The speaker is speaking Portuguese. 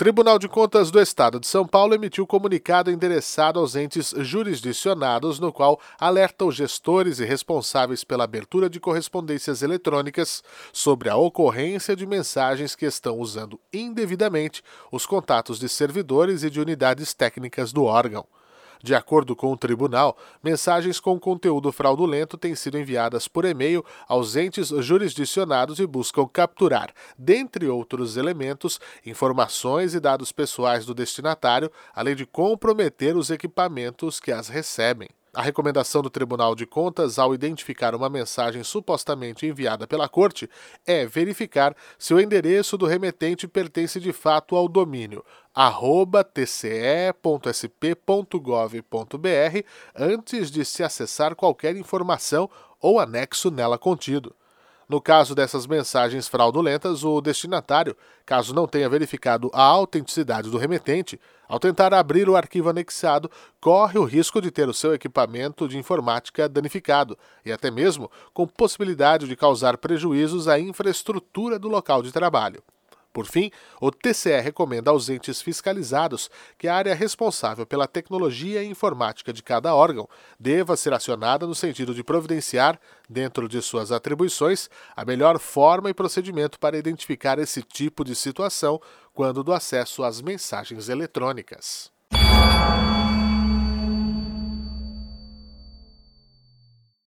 Tribunal de Contas do Estado de São Paulo emitiu comunicado endereçado aos entes jurisdicionados, no qual alerta os gestores e responsáveis pela abertura de correspondências eletrônicas sobre a ocorrência de mensagens que estão usando indevidamente os contatos de servidores e de unidades técnicas do órgão. De acordo com o tribunal, mensagens com conteúdo fraudulento têm sido enviadas por e-mail aos entes jurisdicionados e buscam capturar, dentre outros elementos, informações e dados pessoais do destinatário, além de comprometer os equipamentos que as recebem. A recomendação do Tribunal de Contas, ao identificar uma mensagem supostamente enviada pela Corte, é verificar se o endereço do remetente pertence de fato ao domínio tce.sp.gov.br antes de se acessar qualquer informação ou anexo nela contido. No caso dessas mensagens fraudulentas, o destinatário, caso não tenha verificado a autenticidade do remetente, ao tentar abrir o arquivo anexado, corre o risco de ter o seu equipamento de informática danificado e até mesmo com possibilidade de causar prejuízos à infraestrutura do local de trabalho. Por fim, o TCE recomenda aos entes fiscalizados que a área responsável pela tecnologia e informática de cada órgão deva ser acionada no sentido de providenciar, dentro de suas atribuições, a melhor forma e procedimento para identificar esse tipo de situação quando do acesso às mensagens eletrônicas.